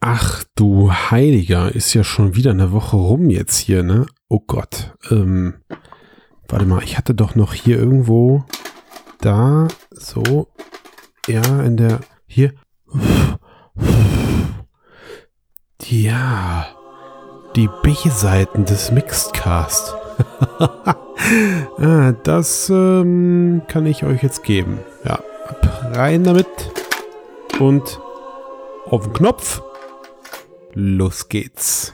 Ach du Heiliger, ist ja schon wieder eine Woche rum jetzt hier, ne? Oh Gott. Ähm, warte mal, ich hatte doch noch hier irgendwo da, so, ja, in der, hier. Ja, die B-Seiten des Mixedcast. ah, das ähm, kann ich euch jetzt geben. Ja, rein damit und auf den Knopf. Los geht's.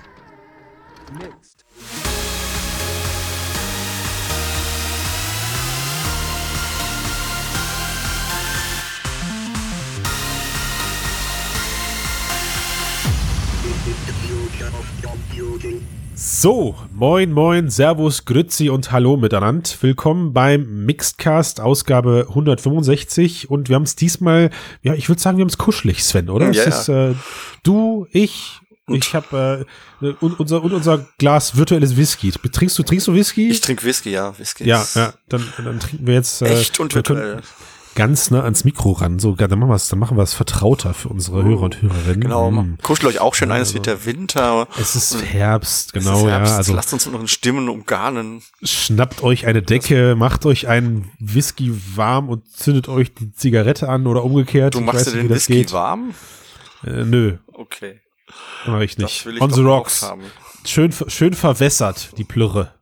So, moin, moin, servus, grüezi und hallo miteinander. Willkommen beim Mixedcast, Ausgabe 165. Und wir haben es diesmal, ja, ich würde sagen, wir haben es kuschelig, Sven, oder? Ja, es ist äh, du, ich, ich habe äh, und unser und unser Glas virtuelles Whisky. Trinkst du trinkst du Whisky? Ich trinke Whisky, ja, Whisky. Ja, ja, dann, dann trinken wir jetzt äh, echt und virtuell ganz nah ans Mikro ran. So, dann machen wir es, dann machen wir es vertrauter für unsere Hörer und Hörerinnen. Genau. Mm. Kuschelt euch auch schön ein, es wird der Winter. Es ist Herbst, genau, ist Herbst. ja. Also lasst uns in Stimmen umgarnen. Schnappt euch eine Decke, macht euch einen Whisky warm und zündet euch die Zigarette an oder umgekehrt. Du machst dir den Whisky warm? Äh, nö. Okay. Mach ich nicht. Ich On the rocks. Schön, schön verwässert, die Plürre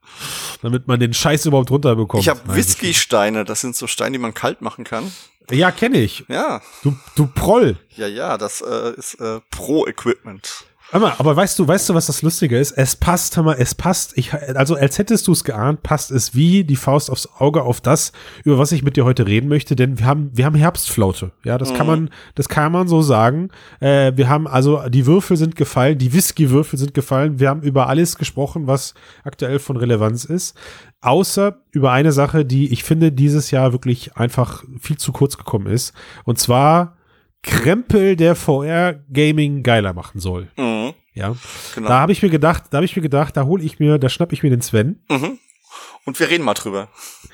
damit man den Scheiß überhaupt runterbekommt. Ich habe Whisky-Steine, das sind so Steine, die man kalt machen kann. Ja, kenne ich. Ja. Du, du Proll. Ja, ja, das äh, ist äh, Pro-Equipment. Aber, aber weißt du, weißt du, was das Lustige ist? Es passt, hör mal, es passt. Ich, also als hättest du es geahnt, passt es wie die Faust aufs Auge auf das, über was ich mit dir heute reden möchte, denn wir haben, wir haben Herbstflaute. Ja, das mhm. kann man, das kann man so sagen. Äh, wir haben also, die Würfel sind gefallen, die Whisky-Würfel sind gefallen. Wir haben über alles gesprochen, was aktuell von Relevanz ist. Außer über eine Sache, die ich finde dieses Jahr wirklich einfach viel zu kurz gekommen ist. Und zwar Krempel, der VR-Gaming geiler machen soll. Mhm. Ja. Genau. Da habe ich mir gedacht, da habe ich mir gedacht, da hole ich mir, da schnapp ich mir den Sven. Mhm. Und wir reden mal drüber.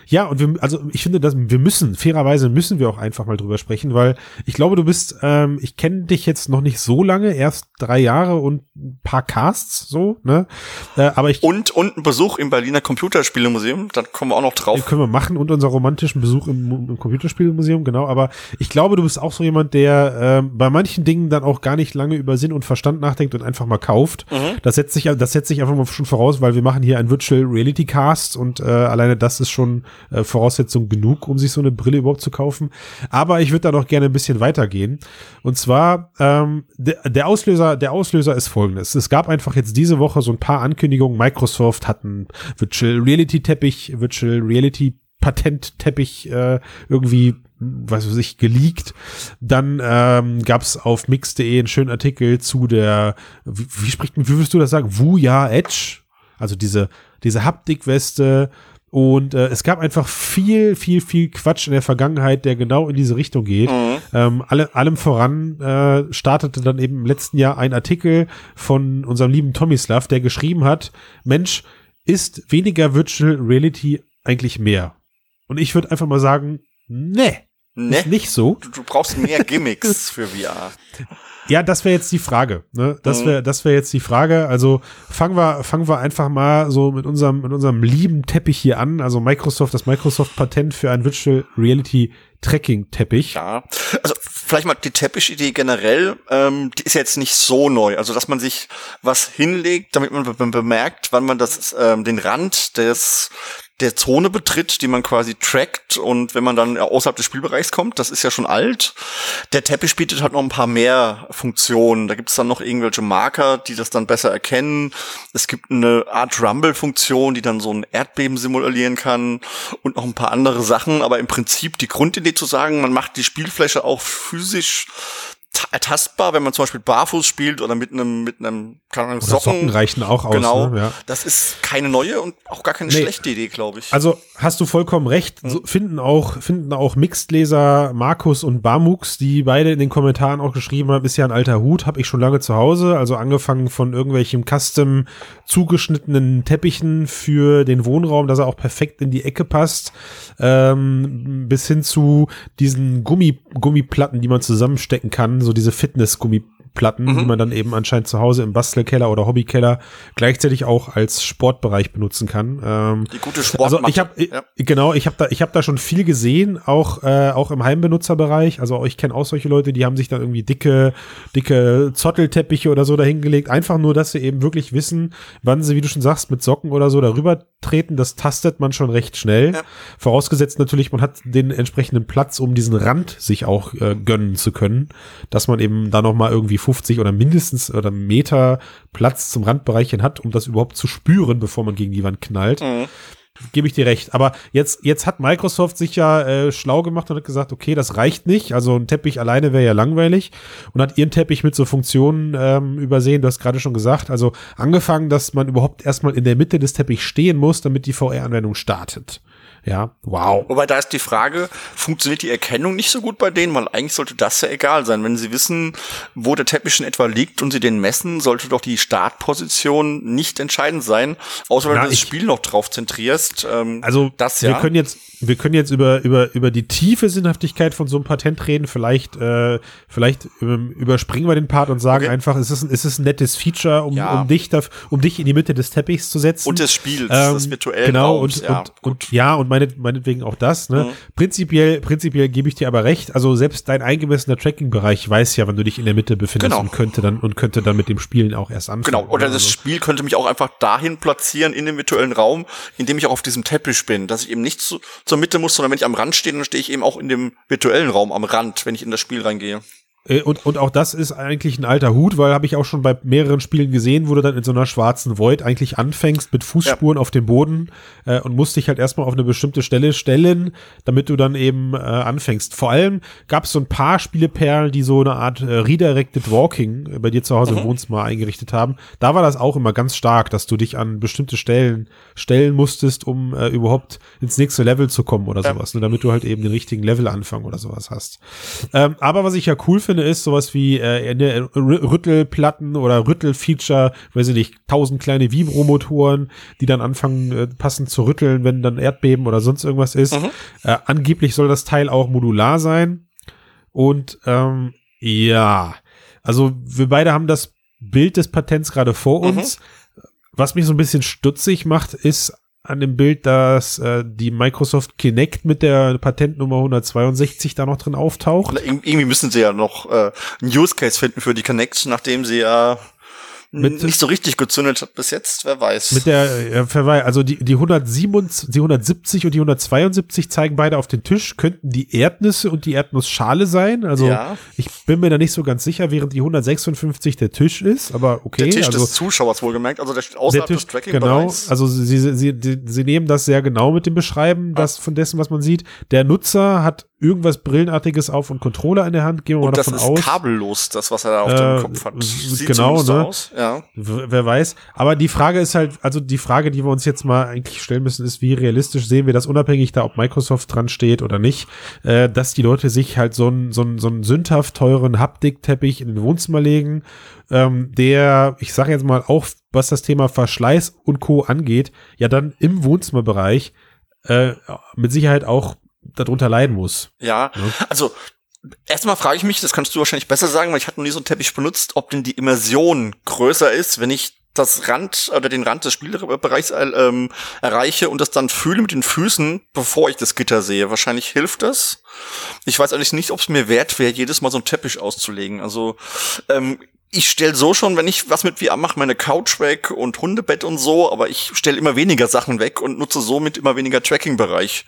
Ja, und wir, also ich finde, dass wir müssen, fairerweise müssen wir auch einfach mal drüber sprechen, weil ich glaube, du bist, ähm, ich kenne dich jetzt noch nicht so lange, erst drei Jahre und ein paar Casts, so, ne? Äh, aber ich. Und, und ein Besuch im Berliner Computerspielemuseum, da kommen wir auch noch drauf. Den können wir machen und unser romantischen Besuch im, im Computerspielemuseum, genau. Aber ich glaube, du bist auch so jemand, der äh, bei manchen Dingen dann auch gar nicht lange über Sinn und Verstand nachdenkt und einfach mal kauft. Mhm. Das setzt sich, das setzt sich einfach mal schon voraus, weil wir machen hier ein Virtual Reality Cast und äh, alleine das ist schon äh, Voraussetzung genug, um sich so eine Brille überhaupt zu kaufen. Aber ich würde da noch gerne ein bisschen weitergehen. Und zwar, ähm, der, der Auslöser, der Auslöser ist folgendes. Es gab einfach jetzt diese Woche so ein paar Ankündigungen. Microsoft hat einen Virtual Reality Teppich, Virtual Reality Patentteppich äh, irgendwie, was weiß ich, geleakt. Dann ähm, gab auf mix.de einen schönen Artikel zu der, wie, wie spricht, wie würdest du das sagen? Wuya Edge? Also diese, diese Haptikweste, und äh, es gab einfach viel, viel, viel Quatsch in der Vergangenheit, der genau in diese Richtung geht. Mhm. Ähm, alle, allem voran äh, startete dann eben im letzten Jahr ein Artikel von unserem lieben Tomislav, der geschrieben hat, Mensch, ist weniger Virtual Reality eigentlich mehr? Und ich würde einfach mal sagen, nee. Nee. Ist nicht so. Du, du brauchst mehr Gimmicks für VR. Ja, das wäre jetzt die Frage. Ne? Das wäre, das wäre jetzt die Frage. Also fangen wir, fangen wir einfach mal so mit unserem, mit unserem lieben Teppich hier an. Also Microsoft, das Microsoft-Patent für ein Virtual Reality Tracking-Teppich. Ja, also vielleicht mal die Teppich-Idee generell, ähm, die ist jetzt nicht so neu. Also dass man sich was hinlegt, damit man bemerkt, wann man das, ähm, den Rand des der Zone betritt, die man quasi trackt und wenn man dann außerhalb des Spielbereichs kommt, das ist ja schon alt. Der Teppich bietet halt noch ein paar mehr Funktionen. Da gibt es dann noch irgendwelche Marker, die das dann besser erkennen. Es gibt eine Art Rumble-Funktion, die dann so ein Erdbeben simulieren kann und noch ein paar andere Sachen. Aber im Prinzip die Grundidee zu sagen, man macht die Spielfläche auch physisch ertastbar, wenn man zum Beispiel barfuß spielt oder mit einem mit einem keine Ahnung, Socken. Socken reichen auch aus. Genau, ne? ja. das ist keine neue und auch gar keine nee. schlechte Idee, glaube ich. Also hast du vollkommen recht. So finden auch finden auch Mixed-Leser Markus und Bamux, die beide in den Kommentaren auch geschrieben haben, ist ja ein alter Hut, habe ich schon lange zu Hause. Also angefangen von irgendwelchem Custom zugeschnittenen Teppichen für den Wohnraum, dass er auch perfekt in die Ecke passt, ähm, bis hin zu diesen Gummi Gummiplatten, die man zusammenstecken kann so diese Fitness-Gummi Rüttelplatten, mhm. die man dann eben anscheinend zu Hause im Bastelkeller oder Hobbykeller gleichzeitig auch als Sportbereich benutzen kann. Ähm, die gute Sportmatte. Also ich habe ja. genau, ich habe da ich habe da schon viel gesehen, auch äh, auch im Heimbenutzerbereich. Also ich kenne auch solche Leute, die haben sich dann irgendwie dicke dicke Zottelteppiche oder so dahingelegt, einfach nur, dass sie eben wirklich wissen, wann sie, wie du schon sagst, mit Socken oder so darüber treten. Das tastet man schon recht schnell. Ja. Vorausgesetzt natürlich, man hat den entsprechenden Platz, um diesen Rand sich auch äh, gönnen zu können, dass man eben da noch mal irgendwie 50 oder mindestens oder Meter Platz zum Randbereichchen hat, um das überhaupt zu spüren, bevor man gegen die Wand knallt. Mhm. Gebe ich dir recht. Aber jetzt, jetzt hat Microsoft sich ja äh, schlau gemacht und hat gesagt, okay, das reicht nicht. Also ein Teppich alleine wäre ja langweilig und hat ihren Teppich mit so Funktionen ähm, übersehen. Du hast gerade schon gesagt. Also angefangen, dass man überhaupt erstmal in der Mitte des Teppichs stehen muss, damit die VR-Anwendung startet. Ja, wow. Wobei da ist die Frage, funktioniert die Erkennung nicht so gut bei denen? Weil eigentlich sollte das ja egal sein. Wenn sie wissen, wo der Teppich in etwa liegt und sie den messen, sollte doch die Startposition nicht entscheidend sein. Außer wenn Na, du das Spiel noch drauf zentrierst. Ähm, also, das ja. Wir können jetzt, wir können jetzt über, über, über die tiefe Sinnhaftigkeit von so einem Patent reden. Vielleicht, äh, vielleicht ähm, überspringen wir den Part und sagen okay. einfach, es ist, ein, es ist ein nettes Feature, um, ja. um dich um dich in die Mitte des Teppichs zu setzen. Und des Spiels, ähm, des virtuellen Genau, Raums. und, ja, und, und, ja, und meine, meinetwegen auch das. Ne? Mhm. Prinzipiell, prinzipiell gebe ich dir aber recht. Also selbst dein eingemessener Tracking-Bereich weiß ja, wenn du dich in der Mitte befindest genau. und könnte dann und könnte dann mit dem Spielen auch erst anfangen. Genau. Oder das also. Spiel könnte mich auch einfach dahin platzieren in dem virtuellen Raum, in dem ich auch auf diesem Teppich bin, dass ich eben nicht zu, zur Mitte muss, sondern wenn ich am Rand stehe, dann stehe ich eben auch in dem virtuellen Raum am Rand, wenn ich in das Spiel reingehe. Äh, und, und auch das ist eigentlich ein alter Hut, weil habe ich auch schon bei mehreren Spielen gesehen, wo du dann in so einer schwarzen Void eigentlich anfängst mit Fußspuren ja. auf dem Boden äh, und musst dich halt erstmal auf eine bestimmte Stelle stellen, damit du dann eben äh, anfängst. Vor allem gab es so ein paar Spieleperlen, die so eine Art äh, Redirected Walking äh, bei dir zu Hause mhm. im Wohnzimmer eingerichtet haben. Da war das auch immer ganz stark, dass du dich an bestimmte Stellen stellen musstest, um äh, überhaupt ins nächste Level zu kommen oder sowas, ja. ne, damit du halt eben den richtigen Levelanfang oder sowas hast. Ähm, aber was ich ja cool finde, ist sowas wie äh, eine Rüttelplatten oder Rüttelfeature, weiß ich nicht, tausend kleine Vibromotoren, die dann anfangen äh, passend zu rütteln, wenn dann Erdbeben oder sonst irgendwas ist. Mhm. Äh, angeblich soll das Teil auch modular sein. Und ähm, ja, also wir beide haben das Bild des Patents gerade vor mhm. uns. Mhm. Was mich so ein bisschen stutzig macht, ist an dem Bild, dass äh, die Microsoft Kinect mit der Patentnummer 162 da noch drin auftaucht. irgendwie müssen sie ja noch äh, einen Use Case finden für die Kinect, nachdem sie ja mit, nicht so richtig gezündet hat bis jetzt, wer weiß. Mit der, äh, also die, die 177, die 170 und die 172 zeigen beide auf den Tisch, könnten die Erdnüsse und die Erdnussschale sein. Also ja. ich bin mir da nicht so ganz sicher, während die 156 der Tisch ist, aber okay. Der Tisch also, des Zuschauers wohlgemerkt, also der steht außerhalb der Tisch, des tracking Genau, also sie, sie, sie, sie nehmen das sehr genau mit dem Beschreiben, das von dessen, was man sieht. Der Nutzer hat irgendwas Brillenartiges auf und Controller in der Hand, gehen wir und mal davon aus. das ist kabellos, das, was er da auf äh, dem Kopf hat. Sieht genau, ne? aus. Ja. Wer weiß. Aber die Frage ist halt, also die Frage, die wir uns jetzt mal eigentlich stellen müssen, ist, wie realistisch sehen wir das, unabhängig da, ob Microsoft dran steht oder nicht, äh, dass die Leute sich halt so einen so einen, so einen sündhaft teuren Haptikteppich in den Wohnzimmer legen, ähm, der, ich sage jetzt mal, auch was das Thema Verschleiß und Co. angeht, ja dann im Wohnzimmerbereich äh, mit Sicherheit auch darunter leiden muss. Ja, ja. also Erstmal frage ich mich, das kannst du wahrscheinlich besser sagen, weil ich hatte noch nie so einen Teppich benutzt, ob denn die Immersion größer ist, wenn ich das Rand oder den Rand des Spielbereichs ähm, erreiche und das dann fühle mit den Füßen, bevor ich das Gitter sehe. Wahrscheinlich hilft das. Ich weiß eigentlich nicht, ob es mir wert wäre, jedes Mal so einen Teppich auszulegen. Also ähm, ich stelle so schon, wenn ich was mit VR mache, meine Couch weg und Hundebett und so, aber ich stelle immer weniger Sachen weg und nutze somit immer weniger Tracking-Bereich.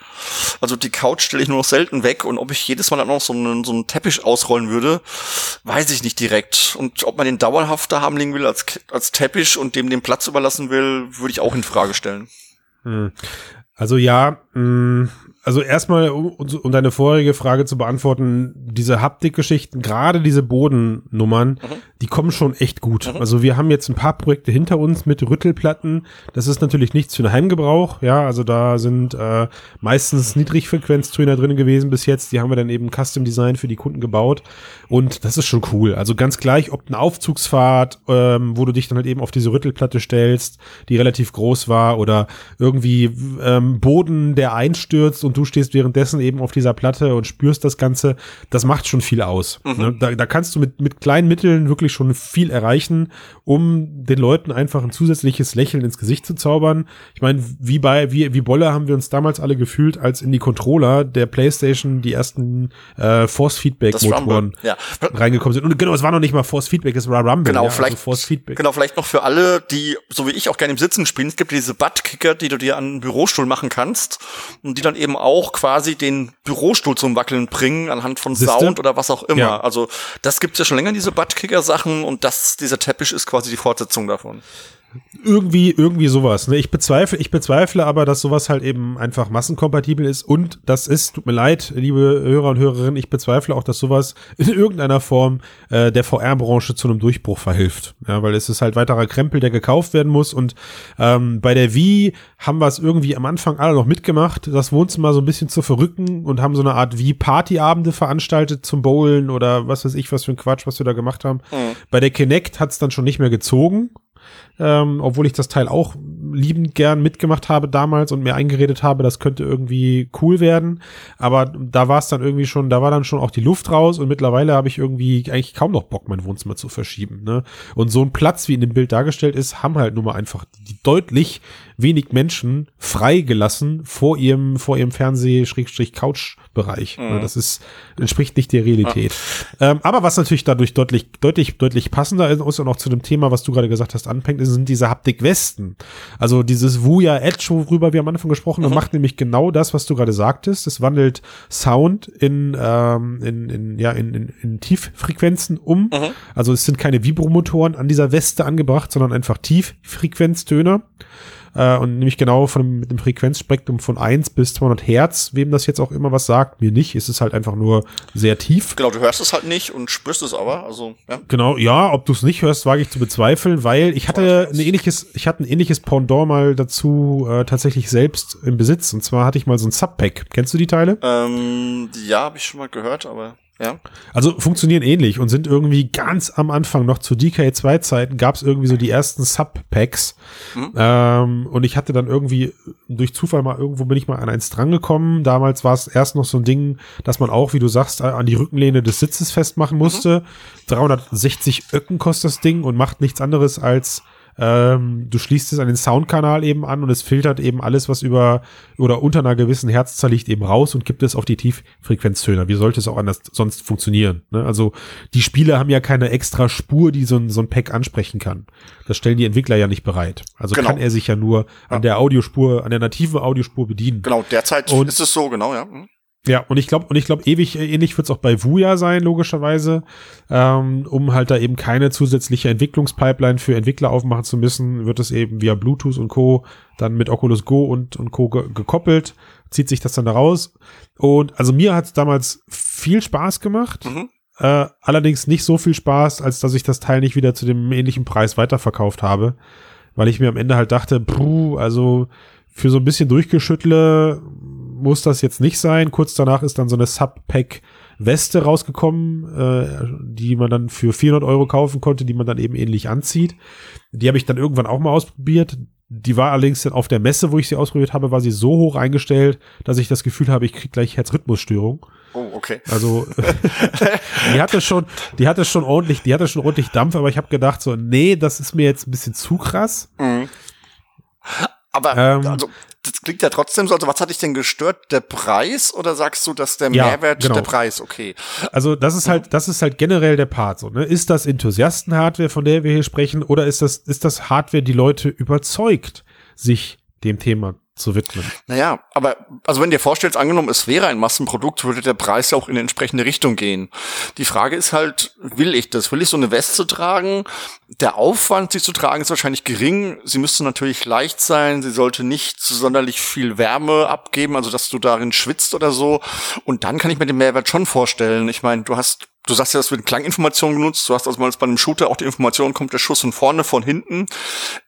Also die Couch stelle ich nur noch selten weg und ob ich jedes Mal dann noch so einen, so einen Teppich ausrollen würde, weiß ich nicht direkt. Und ob man den dauerhaft da haben liegen will als, als Teppich und dem den Platz überlassen will, würde ich auch in Frage stellen. Hm. Also ja, mh, mm, also erstmal, um, um deine vorherige Frage zu beantworten, diese Haptikgeschichten, gerade diese Bodennummern, mhm. Die kommen schon echt gut. Mhm. Also wir haben jetzt ein paar Projekte hinter uns mit Rüttelplatten. Das ist natürlich nichts für den Heimgebrauch. Ja, also da sind äh, meistens Niedrigfrequenztöner drin gewesen bis jetzt. Die haben wir dann eben Custom Design für die Kunden gebaut. Und das ist schon cool. Also ganz gleich, ob eine Aufzugsfahrt, ähm, wo du dich dann halt eben auf diese Rüttelplatte stellst, die relativ groß war, oder irgendwie ähm, Boden, der einstürzt und du stehst währenddessen eben auf dieser Platte und spürst das Ganze, das macht schon viel aus. Mhm. Ne? Da, da kannst du mit, mit kleinen Mitteln wirklich ich, schon viel erreichen, um den Leuten einfach ein zusätzliches Lächeln ins Gesicht zu zaubern. Ich meine, wie bei, wie, wie Bolle haben wir uns damals alle gefühlt, als in die Controller der PlayStation die ersten äh, Force-Feedback-Motoren ja. reingekommen sind. Und genau, es war noch nicht mal Force-Feedback, es war Rumble. Genau, ja, vielleicht, also Force-Feedback. genau, vielleicht noch für alle, die, so wie ich, auch gerne im Sitzen spielen. Es gibt diese Buttkicker, die du dir an einen Bürostuhl machen kannst und die dann eben auch quasi den Bürostuhl zum Wackeln bringen anhand von? Sound oder was auch immer. Ja. Also das gibt's ja schon länger, diese Buttkicker-Sachen und das, dieser Teppich ist quasi die Fortsetzung davon. Irgendwie, irgendwie sowas. Ne? Ich bezweifle, ich bezweifle aber, dass sowas halt eben einfach massenkompatibel ist. Und das ist, tut mir leid, liebe Hörer und Hörerinnen, ich bezweifle auch, dass sowas in irgendeiner Form äh, der VR-Branche zu einem Durchbruch verhilft. Ja, weil es ist halt weiterer Krempel, der gekauft werden muss. Und ähm, bei der Wii haben wir es irgendwie am Anfang alle noch mitgemacht, das Wohnzimmer so ein bisschen zu verrücken und haben so eine Art Wii-Partyabende veranstaltet zum Bowlen oder was weiß ich, was für ein Quatsch, was wir da gemacht haben. Bei der Kinect hat es dann schon nicht mehr gezogen ähm, obwohl ich das Teil auch liebend gern mitgemacht habe damals und mir eingeredet habe, das könnte irgendwie cool werden. Aber da war es dann irgendwie schon, da war dann schon auch die Luft raus und mittlerweile habe ich irgendwie eigentlich kaum noch Bock, mein Wohnzimmer zu verschieben. Ne? Und so ein Platz, wie in dem Bild dargestellt ist, haben halt nun mal einfach die deutlich wenig Menschen freigelassen vor ihrem, vor ihrem Fernseh-Couch-Bereich. Mhm. Ne? Das ist, entspricht nicht der Realität. Ähm, aber was natürlich dadurch deutlich, deutlich, deutlich passender ist und auch zu dem Thema, was du gerade gesagt hast, anfängt, sind diese Haptik-Westen. Also dieses Wuya Edge, worüber wir am Anfang gesprochen haben, macht nämlich genau das, was du gerade sagtest. Es wandelt Sound in, ähm, in, in, ja, in, in, in Tieffrequenzen um. Also es sind keine Vibromotoren an dieser Weste angebracht, sondern einfach Tieffrequenztöne. Äh, und nämlich genau von dem, mit dem Frequenzspektrum von 1 bis 200 Hertz, wem das jetzt auch immer was sagt, mir nicht, ist es halt einfach nur sehr tief. Genau, du hörst es halt nicht und spürst es aber. Also, ja. Genau, ja, ob du es nicht hörst, wage ich zu bezweifeln, weil ich hatte ein ähnliches, ich hatte ein ähnliches Pendant mal dazu äh, tatsächlich selbst im Besitz. Und zwar hatte ich mal so ein Subpack. Kennst du die Teile? Ähm, ja, habe ich schon mal gehört, aber ja. Also funktionieren ähnlich und sind irgendwie ganz am Anfang, noch zu DK2-Zeiten, gab es irgendwie so die ersten Subpacks. Ähm, und ich hatte dann irgendwie durch Zufall mal irgendwo bin ich mal an eins drangekommen. Damals war es erst noch so ein Ding, dass man auch, wie du sagst, an die Rückenlehne des Sitzes festmachen musste. 360 Öcken kostet das Ding und macht nichts anderes als ähm, du schließt es an den Soundkanal eben an und es filtert eben alles, was über oder unter einer gewissen Herzzahl liegt, eben raus und gibt es auf die Tieffrequenztöner. Wie sollte es auch anders sonst funktionieren? Ne? Also die Spiele haben ja keine extra Spur, die so ein, so ein Pack ansprechen kann. Das stellen die Entwickler ja nicht bereit. Also Genau. kann er sich ja nur an der Audiospur, an der nativen Audiospur bedienen. Genau, derzeit Und- ist es so, genau, ja. Mhm. Ja, und ich glaube, und ich glaube, ewig äh, ähnlich wird es auch bei Vuya sein, logischerweise, ähm, um halt da eben keine zusätzliche Entwicklungspipeline für Entwickler aufmachen zu müssen, wird es eben via Bluetooth und Co. dann mit Oculus Go und, und Co. Ge gekoppelt, zieht sich das dann da raus. Und also mir hat es damals viel Spaß gemacht. Mhm. Äh, allerdings nicht so viel Spaß, als dass ich das Teil nicht wieder zu dem ähnlichen Preis weiterverkauft habe, weil ich mir am Ende halt dachte, puh, also für so ein bisschen Durchgeschüttle muss das jetzt nicht sein. Kurz danach ist dann so eine Subpack Weste rausgekommen, äh, die man dann für 400 Euro kaufen konnte, die man dann eben ähnlich anzieht. Die habe ich dann irgendwann auch mal ausprobiert. Die war allerdings dann auf der Messe, wo ich sie ausprobiert habe, war sie so hoch eingestellt, dass ich das Gefühl habe, ich krieg gleich Herzrhythmusstörung. Oh, okay. Also die hatte schon, die hatte schon ordentlich, die hatte schon ordentlich Dampf, aber ich habe gedacht so, nee, das ist mir jetzt ein bisschen zu krass. Mhm. Aber Ähm, also das klingt ja trotzdem so. Also was hat dich denn gestört? Der Preis oder sagst du, dass der Ja, Mehrwert genau. der Preis? Okay. Also das ist halt, das ist halt generell der Part so. Ne? Ist das Enthusiasten-Hardware, von der wir hier sprechen, oder ist das, ist das Hardware, die Leute überzeugt, sich dem Thema zu widmen? Naja, aber also wenn dir vorstellst, angenommen, es wäre ein Massenprodukt, würde der Preis ja auch in eine entsprechende Richtung gehen. Die Frage ist halt, will ich das? Will ich so eine Weste tragen? Der Aufwand, sie zu tragen, ist wahrscheinlich gering. Sie müsste natürlich leicht sein. Sie sollte nicht so sonderlich viel Wärme abgeben, also dass du darin schwitzt oder so. Und dann kann ich mir den Mehrwert schon vorstellen. Ich meine, du hast Du sagst ja, das wird Klanginformationen genutzt. Du hast also mal bei einem Shooter auch die Information, kommt der Schuss von vorne, von hinten.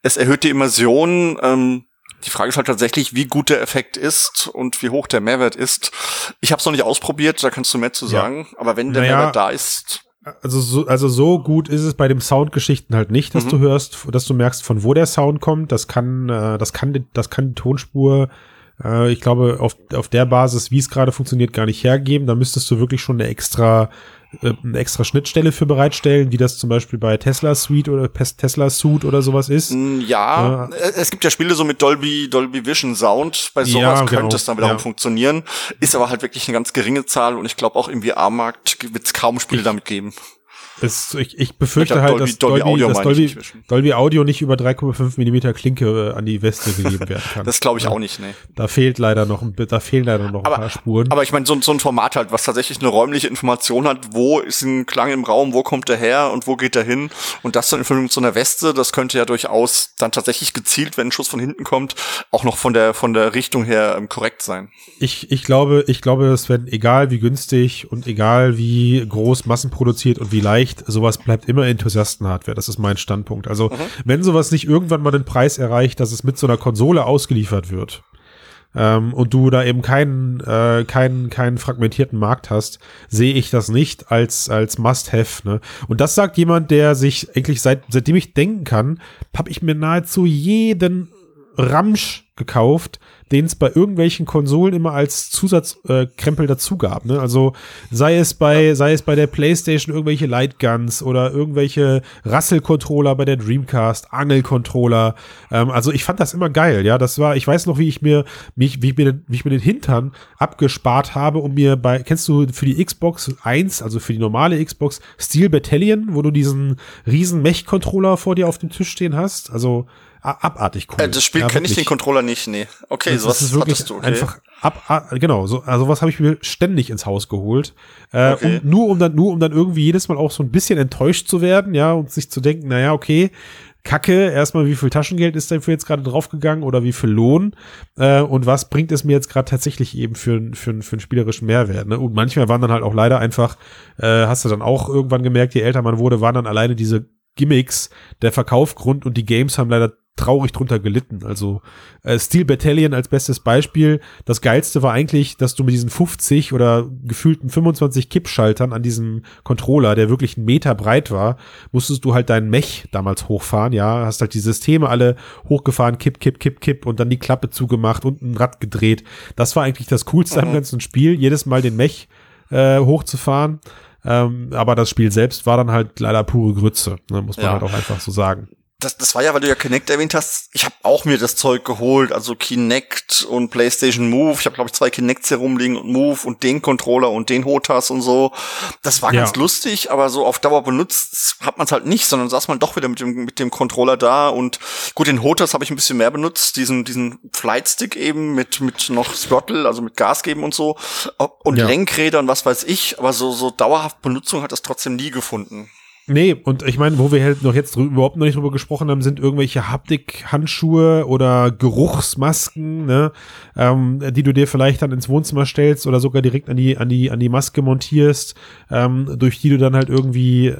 Es erhöht die Immersion. Ähm, die Frage ist halt tatsächlich, wie gut der Effekt ist und wie hoch der Mehrwert ist. Ich habe es noch nicht ausprobiert, da kannst du mehr zu Ja. sagen. Aber wenn der Naja. Mehrwert da ist, Also so, also so gut ist es bei dem Soundgeschichten halt nicht, dass du hörst, dass du merkst, von wo der Sound kommt. Das kann, äh, das kann, die- das kann die Tonspur, äh, ich glaube, auf, auf der Basis, wie es gerade funktioniert, gar nicht hergeben. Da müsstest du wirklich schon eine extra äh, eine extra Schnittstelle für bereitstellen, wie das zum Beispiel bei Tesla Suite oder Tesla Suite oder sowas ist. Ja, äh, es gibt ja Spiele so mit Dolby, Dolby Vision Sound. Bei sowas ja, könnte genau. es dann wiederum ja. funktionieren. Ist aber halt wirklich eine ganz geringe Zahl und ich glaube auch im VR-Markt wird es kaum Spiele ich, damit geben. Es, ich, ich befürchte ich halt, Dolby, dass, Dolby, Dolby, Audio, dass Dolby, Dolby, Audio nicht über 3,5 Millimeter Klinke äh, an die Weste gegeben werden kann. das glaube ich auch nicht, ne. Da fehlt leider noch, da fehlen leider noch aber, ein paar Spuren. Aber ich meine, so, so ein Format halt, was tatsächlich eine räumliche Information hat, wo ist ein Klang im Raum, wo kommt der her und wo geht der hin und das dann in Verbindung so einer Weste, das könnte ja durchaus dann tatsächlich gezielt, wenn ein Schuss von hinten kommt, auch noch von der, von der Richtung her ähm, korrekt sein. Ich, ich glaube, ich glaube, es werden egal wie günstig und egal wie groß massenproduziert und wie leicht, sowas bleibt immer Enthusiasten-Hardware. Das ist mein Standpunkt. Also, mhm. wenn sowas nicht irgendwann mal den Preis erreicht, dass es mit so einer Konsole ausgeliefert wird, ähm, und du da eben keinen, äh, keinen, keinen fragmentierten Markt hast, sehe ich das nicht als, als Must-Have. Ne? Und das sagt jemand, der sich eigentlich seit, seitdem ich denken kann, habe ich mir nahezu jeden Ramsch gekauft, den es bei irgendwelchen Konsolen immer als Zusatzkrempel äh, dazu gab. Ne? Also sei es bei, ja. sei es bei der PlayStation irgendwelche Lightguns oder irgendwelche Rassel-Controller bei der Dreamcast, Angel-Controller. Ähm, also ich fand das immer geil, ja. Das war, ich weiß noch, wie ich mir, mich, wie ich mir, wie ich mir den Hintern abgespart habe, um mir bei, kennst du für die Xbox 1, also für die normale Xbox, Steel Battalion, wo du diesen riesen Mech-Controller vor dir auf dem Tisch stehen hast? Also abartig cool. Äh, das Spiel ja, kenne ich den Controller nicht, nee. Okay, das, sowas das ist wirklich du, okay. einfach ab, genau, so also was habe ich mir ständig ins Haus geholt, äh, okay. um, nur um dann nur um dann irgendwie jedes Mal auch so ein bisschen enttäuscht zu werden, ja, und sich zu denken, naja, okay, Kacke, erstmal, wie viel Taschengeld ist dafür jetzt gerade draufgegangen oder wie viel Lohn äh, und was bringt es mir jetzt gerade tatsächlich eben für, für, für einen spielerischen Mehrwert. Ne? Und manchmal waren dann halt auch leider einfach, äh, hast du dann auch irgendwann gemerkt, je älter man wurde, waren dann alleine diese Gimmicks der Verkaufgrund und die Games haben leider traurig drunter gelitten. Also äh, Steel Battalion als bestes Beispiel. Das geilste war eigentlich, dass du mit diesen 50 oder gefühlten 25 Kippschaltern an diesem Controller, der wirklich einen Meter breit war, musstest du halt deinen Mech damals hochfahren. Ja, hast halt die Systeme alle hochgefahren, kipp, kipp, kipp, kipp und dann die Klappe zugemacht und ein Rad gedreht. Das war eigentlich das Coolste mhm. am ganzen Spiel, jedes Mal den Mech äh, hochzufahren. Ähm, aber das Spiel selbst war dann halt leider pure Grütze, ne, muss man ja. halt auch einfach so sagen das, das war ja, weil du ja Kinect erwähnt hast. Ich habe auch mir das Zeug geholt, also Kinect und PlayStation Move. Ich habe glaube ich zwei Kinects hier rumliegen und Move und den Controller und den Hotas und so. Das war ja. ganz lustig, aber so auf Dauer benutzt hat man es halt nicht, sondern saß man doch wieder mit dem mit dem Controller da und gut, den Hotas habe ich ein bisschen mehr benutzt, diesen diesen Flightstick eben mit mit noch Throttle, also mit Gas geben und so und ja. Lenkräder und was weiß ich, aber so so dauerhaft Benutzung hat das trotzdem nie gefunden. Nee, und ich meine, wo wir halt noch jetzt überhaupt noch nicht drüber gesprochen haben, sind irgendwelche Haptik-Handschuhe oder Geruchsmasken, ne, ähm, die du dir vielleicht dann ins Wohnzimmer stellst oder sogar direkt an die, an die, an die Maske montierst, ähm, durch die du dann halt irgendwie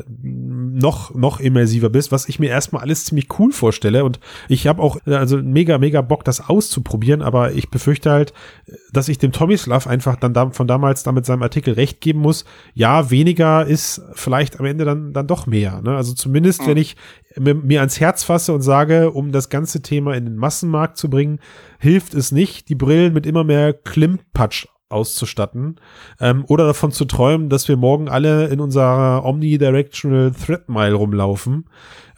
noch, noch immersiver bist, was ich mir erstmal alles ziemlich cool vorstelle. Und ich habe auch also mega, mega Bock, das auszuprobieren, aber ich befürchte halt, dass ich dem Tomislav einfach dann da, von damals da mit seinem Artikel recht geben muss. Ja, weniger ist vielleicht am Ende dann, dann doch mehr. Ne? Also zumindest, mhm. wenn ich mir, mir ans Herz fasse und sage, um das ganze Thema in den Massenmarkt zu bringen, hilft es nicht, die Brillen mit immer mehr Klimpatsch auszustatten ähm, oder davon zu träumen, dass wir morgen alle in unserer Omnidirectional Thread Mile rumlaufen.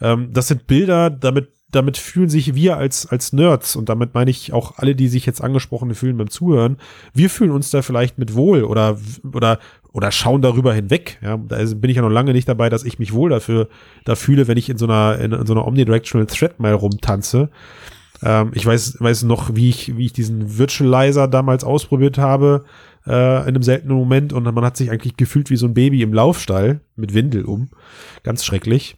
Ähm, das sind Bilder, damit damit fühlen sich wir als, als Nerds, und damit meine ich auch alle, die sich jetzt angesprochen fühlen beim Zuhören, wir fühlen uns da vielleicht mit wohl oder, oder, oder schauen darüber hinweg. Ja, da bin ich ja noch lange nicht dabei, dass ich mich wohl dafür, da fühle, wenn ich in so einer, in, in so einer Omnidirectional Thread mal rumtanze. Ähm, ich weiß, weiß noch, wie ich, wie ich diesen Virtualizer damals ausprobiert habe, äh, in einem seltenen Moment, und man hat sich eigentlich gefühlt wie so ein Baby im Laufstall mit Windel um. Ganz schrecklich.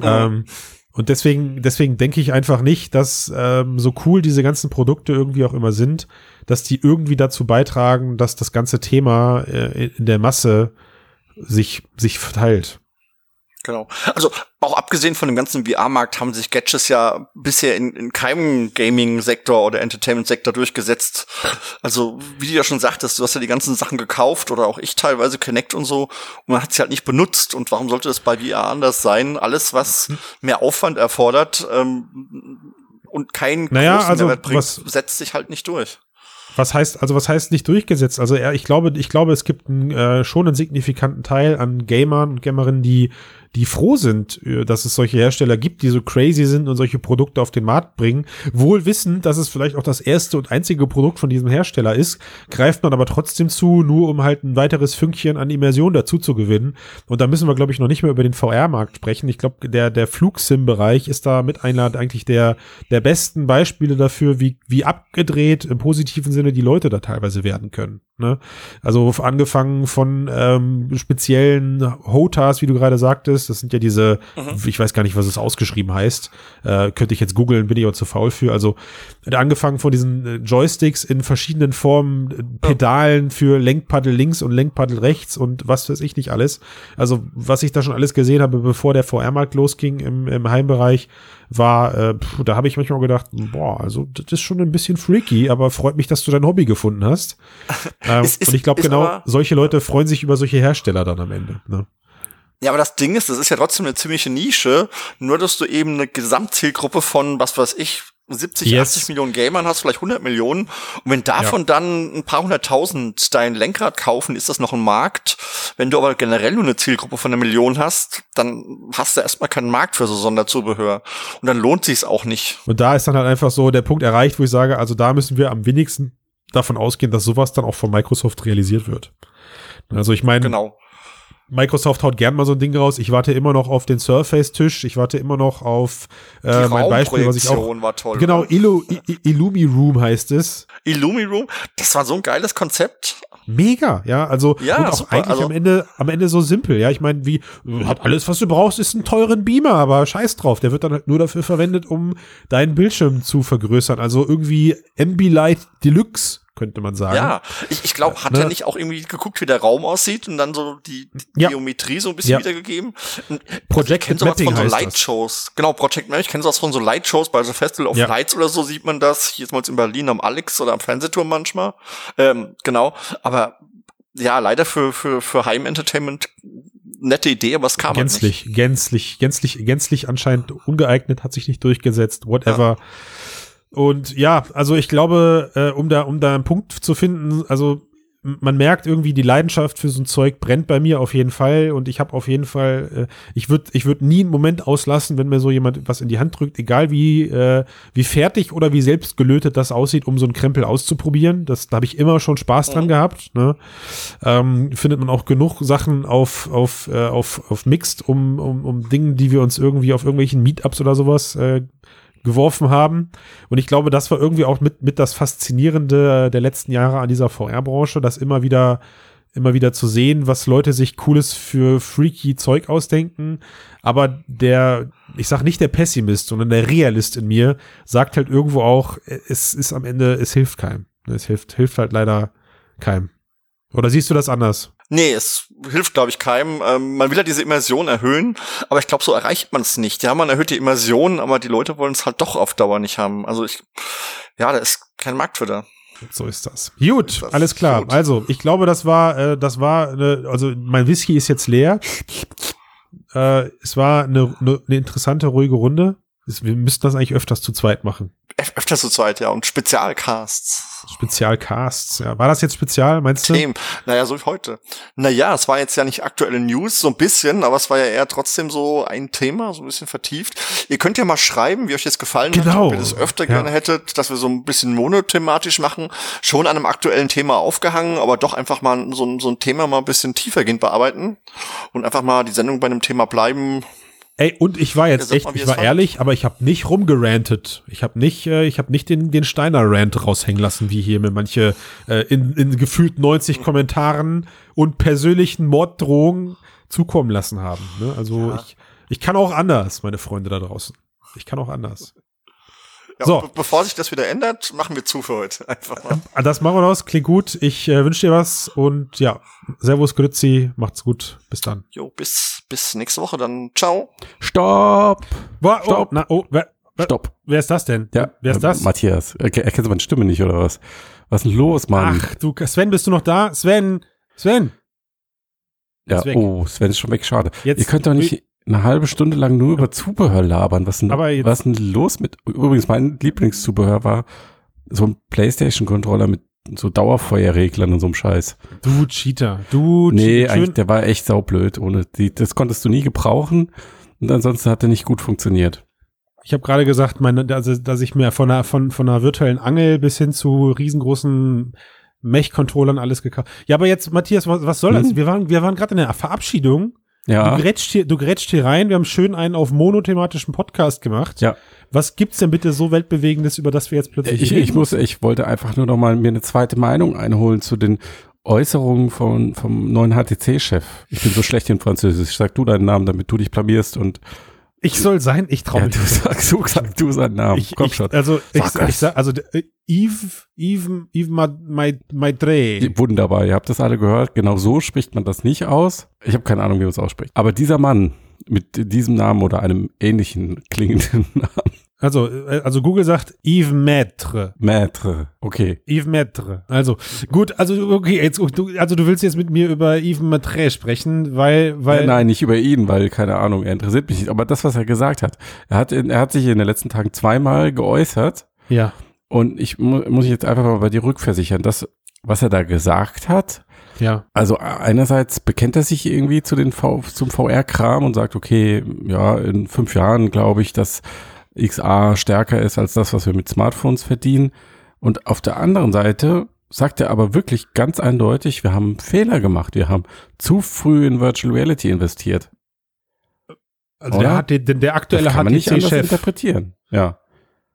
Ja. Ähm, und deswegen, deswegen denke ich einfach nicht, dass ähm, so cool diese ganzen Produkte irgendwie auch immer sind, dass die irgendwie dazu beitragen, dass das ganze Thema äh, in der Masse sich, sich verteilt. Genau. Also auch abgesehen von dem ganzen VR-Markt haben sich Gadgets ja bisher in, in keinem Gaming-Sektor oder Entertainment-Sektor durchgesetzt. Also wie du ja schon sagtest, du hast ja die ganzen Sachen gekauft oder auch ich teilweise Connect und so und man hat sie halt nicht benutzt. Und warum sollte das bei VR anders sein? Alles, was hm. mehr Aufwand erfordert ähm, und keinen naja, großen also, Mehrwert bringt, setzt sich halt nicht durch. Was heißt, also was heißt nicht durchgesetzt? Also ich glaube, ich glaube, es gibt einen, äh, schon einen signifikanten Teil an Gamern und Gamerinnen, die die froh sind, äh, dass es solche Hersteller gibt, die so crazy sind und solche Produkte auf den Markt bringen. Wohl wissend, dass es vielleicht auch das erste und einzige Produkt von diesem Hersteller ist, greift man aber trotzdem zu, nur um halt ein weiteres Fünkchen an Immersion dazu zu gewinnen. Und da müssen wir, glaube ich, noch nicht mehr über den VR-Markt sprechen. Ich glaube, der, der Flugsim-Bereich ist da mit einer eigentlich der, der besten Beispiele dafür, wie, wie abgedreht im positiven Sinne die Leute da teilweise werden können. Ne? Also angefangen von ähm, speziellen Hotas, wie du gerade sagtest, das sind ja diese, mhm. ich weiß gar nicht, was es ausgeschrieben heißt, äh, könnte ich jetzt googeln, bin ich aber zu faul für. Also angefangen von diesen äh, Joysticks in verschiedenen Formen, äh, Pedalen für Lenkpaddel links und Lenkpaddel rechts und was weiß ich nicht alles. Also was ich da schon alles gesehen habe, bevor der VR-Markt losging im, im Heimbereich, war, äh, pff, da habe ich manchmal gedacht, boah, also das ist schon ein bisschen freaky, aber freut mich, dass du dein Hobby gefunden hast. ähm, ist, und ich glaube genau, solche Leute freuen sich über solche Hersteller dann am Ende. Ne? Ja, aber das Ding ist, das ist ja trotzdem eine ziemliche Nische, nur dass du eben eine Gesamtzielgruppe von, was weiß ich, 70, yes. 80 Millionen Gamern hast, vielleicht 100 Millionen. Und wenn davon ja. dann ein paar hunderttausend dein Lenkrad kaufen, ist das noch ein Markt. Wenn du aber generell nur eine Zielgruppe von einer Million hast, dann hast du erstmal keinen Markt für so Sonderzubehör. Und dann lohnt sich's auch nicht. Und da ist dann halt einfach so der Punkt erreicht, wo ich sage, also da müssen wir am wenigsten davon ausgehen, dass sowas dann auch von Microsoft realisiert wird. Also ich meine, genau. Microsoft haut gern mal so ein Ding raus. Ich warte immer noch auf den Surface-Tisch. Ich warte immer noch auf äh, mein Beispiel, was ich auch. War toll, genau, Illu, Illumi Room heißt es. Illumi Room, das war so ein geiles Konzept. Mega, ja, also ja, und auch super, eigentlich also, am Ende am Ende so simpel, ja, ich meine, wie hat alles was du brauchst ist einen teuren Beamer, aber scheiß drauf, der wird dann halt nur dafür verwendet, um deinen Bildschirm zu vergrößern, also irgendwie Ambilight Deluxe könnte man sagen. Ja, ich, ich glaube, hat ne? er nicht auch irgendwie geguckt, wie der Raum aussieht und dann so die, die ja. Geometrie so ein bisschen ja. wiedergegeben? Project also Mapping von so Lightshows. Genau, Project Mapping. Ich kenne sowas von so Lightshows bei so Festival of ja. Lights oder so sieht man das. Hier ist mal in Berlin am Alex oder am Fernsehturm manchmal. Ähm, genau, aber ja, leider für, für, für Heim-Entertainment nette Idee, aber es kam halt gänzlich, nicht. Gänzlich, gänzlich, gänzlich anscheinend ungeeignet, hat sich nicht durchgesetzt, whatever. Ja. Und ja, also ich glaube, äh, um da, um da einen Punkt zu finden, also man merkt irgendwie, die Leidenschaft für so ein Zeug brennt bei mir auf jeden Fall und ich habe auf jeden Fall, äh, ich würde ich würd nie einen Moment auslassen, wenn mir so jemand was in die Hand drückt, egal wie, äh, wie fertig oder wie selbst gelötet das aussieht, um so einen Krempel auszuprobieren. Das, da habe ich immer schon Spaß dran mhm. gehabt. Ne? Ähm, findet man auch genug Sachen auf, auf, äh, auf, auf Mixed, um, um, um Dingen, die wir uns irgendwie auf irgendwelchen Meetups oder sowas äh, geworfen haben. Und ich glaube, das war irgendwie auch mit, mit das Faszinierende der letzten Jahre an dieser VR-Branche, dass immer wieder, immer wieder zu sehen, was Leute sich cooles für freaky Zeug ausdenken. Aber der, ich sag nicht der Pessimist, sondern der Realist in mir sagt halt irgendwo auch, es ist am Ende, es hilft keinem. Es hilft, hilft halt leider keinem. Oder siehst du das anders? Nee, es hilft, glaube ich, keinem. Ähm, man will ja diese Immersion erhöhen, aber ich glaube, so erreicht man es nicht. Ja, man erhöht die Immersion, aber die Leute wollen es halt doch auf Dauer nicht haben. Also ich, ja, da ist kein Markt für da. So ist das. Gut, ist das alles klar. Gut. Also, ich glaube, das war, äh, das war, eine, also mein Whisky ist jetzt leer. Äh, es war eine, eine interessante, ruhige Runde. Wir müssten das eigentlich öfters zu zweit machen. Öfters zu zweit, ja. Und Spezialcasts. Spezialcasts, ja. War das jetzt spezial, meinst du? Themen. Naja, so wie heute. Naja, es war jetzt ja nicht aktuelle News, so ein bisschen, aber es war ja eher trotzdem so ein Thema, so ein bisschen vertieft. Ihr könnt ja mal schreiben, wie euch das gefallen genau. hat, ob ihr das öfter ja. gerne hättet, dass wir so ein bisschen monothematisch machen. Schon an einem aktuellen Thema aufgehangen, aber doch einfach mal so, so ein Thema mal ein bisschen tiefergehend bearbeiten und einfach mal die Sendung bei einem Thema bleiben, Ey, und ich war jetzt echt, ich war ehrlich, aber ich habe nicht rumgerantet. Ich habe nicht, äh, ich habe nicht den, den Steiner Rant raushängen lassen, wie hier mir manche äh, in, in gefühlt 90 Kommentaren und persönlichen Morddrohungen zukommen lassen haben. Ne? Also ja. ich, ich kann auch anders, meine Freunde da draußen. Ich kann auch anders. Ja, so. Be bevor sich das wieder ändert, machen wir zu für heute. Einfach mal. Äh, das machen wir raus. Klingt gut. Ich äh, wünsche dir was und ja, Servus Grützi. Macht's gut. Bis dann. Jo, bis, bis nächste Woche dann. Ciao. Stopp. Boah, Stopp. Oh, na, oh, wer, wer, Stopp. Wer ist das denn? Ja, wer ist das? Matthias. Erkennst du meine Stimme nicht oder was? Was ist denn los, Mann? Ach, du, Sven, bist du noch da? Sven, Sven. Ja, oh, Sven ist schon weg, schade. Jetzt, Ihr könnt doch nicht eine halbe Stunde lang nur über Zubehör labern. Was denn, was denn los mit, übrigens mein Lieblingszubehör war so ein Playstation-Controller mit so Dauerfeuerreglern und so einem Scheiß. Du Cheater, du Nee, Cheater. eigentlich, der war echt saublöd. Ohne die, das konntest du nie gebrauchen und ansonsten hat er nicht gut funktioniert. Ich habe gerade gesagt, meine, also, dass ich mir von einer, von, von einer virtuellen Angel bis hin zu riesengroßen Mech-Controllern alles gekauft. Ja, aber jetzt, Matthias, was, was soll das? Hm? Wir waren, wir waren gerade in der Verabschiedung. Ja. Du grätscht hier, du grätscht hier rein. Wir haben schön einen auf monothematischen Podcast gemacht. Ja. Was gibt's denn bitte so weltbewegendes, über das wir jetzt plötzlich ich, ich muss, ich wollte einfach nur noch mal mir eine zweite Meinung einholen zu den Äußerungen von, vom neuen HTC-Chef. Ich bin so schlecht in Französisch. Sag du deinen Namen, damit du dich blamierst und ich soll sein, ich traue ja, mich. Du sag, du, sag du seinen Namen. Ich, Komm ich, schon. Also ich, sag ich sag, also äh, Yves, Yves, Yves Maidre. Wunderbar, ihr habt das alle gehört. Genau so spricht man das nicht aus. Ich habe keine Ahnung, wie man es ausspricht. Aber dieser Mann mit diesem Namen oder einem ähnlichen klingenden Namen also, äh, also Google sagt Yves Maître. Maître, okay. Yves Maître. Also, gut, also, okay, jetzt, du, also du willst jetzt mit mir über Yves Maître sprechen, weil, weil. Nein, nicht über ihn, weil, keine Ahnung, er interessiert mich nicht. Aber das, was er gesagt hat, er hat, er hat sich in den letzten Tagen zweimal geäußert. Ja. Und ich mu muss ich jetzt einfach mal bei dir rückversichern, das, was er da gesagt hat, ja. Also einerseits bekennt er sich irgendwie zu den v zum VR-Kram und sagt, okay, ja, in fünf Jahren glaube ich, dass XA stärker ist als das, was wir mit Smartphones verdienen. Und auf der anderen Seite sagt er aber wirklich ganz eindeutig, wir haben Fehler gemacht. Wir haben zu früh in Virtual Reality investiert. Also Oder? der hat den, der aktuelle HTC-Chef interpretieren. Ja.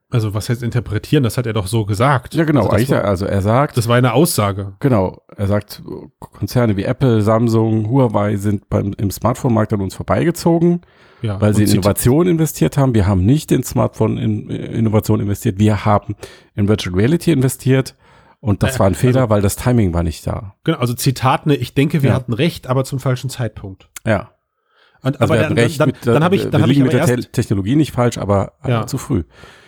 Also was heißt interpretieren? Das hat er doch so gesagt. Ja, genau. Also, war, also er sagt. Das war eine Aussage. Genau. Er sagt, Konzerne wie Apple, Samsung, Huawei sind beim, im Smartphone-Markt an uns vorbeigezogen, ja, weil sie in Innovation investiert haben. Wir haben nicht in Smartphone-Innovation investiert. Wir haben in Virtual Reality investiert. Und das äh, war ein Fehler, also, weil das Timing war nicht da. Genau, also Zitat, ne, ich denke, wir ja. hatten recht, aber zum falschen Zeitpunkt. Ja. Und, also aber dann, recht dann, dann, dann habe ich, dann habe ich mit der Technologie nicht falsch, aber, ja. zu früh.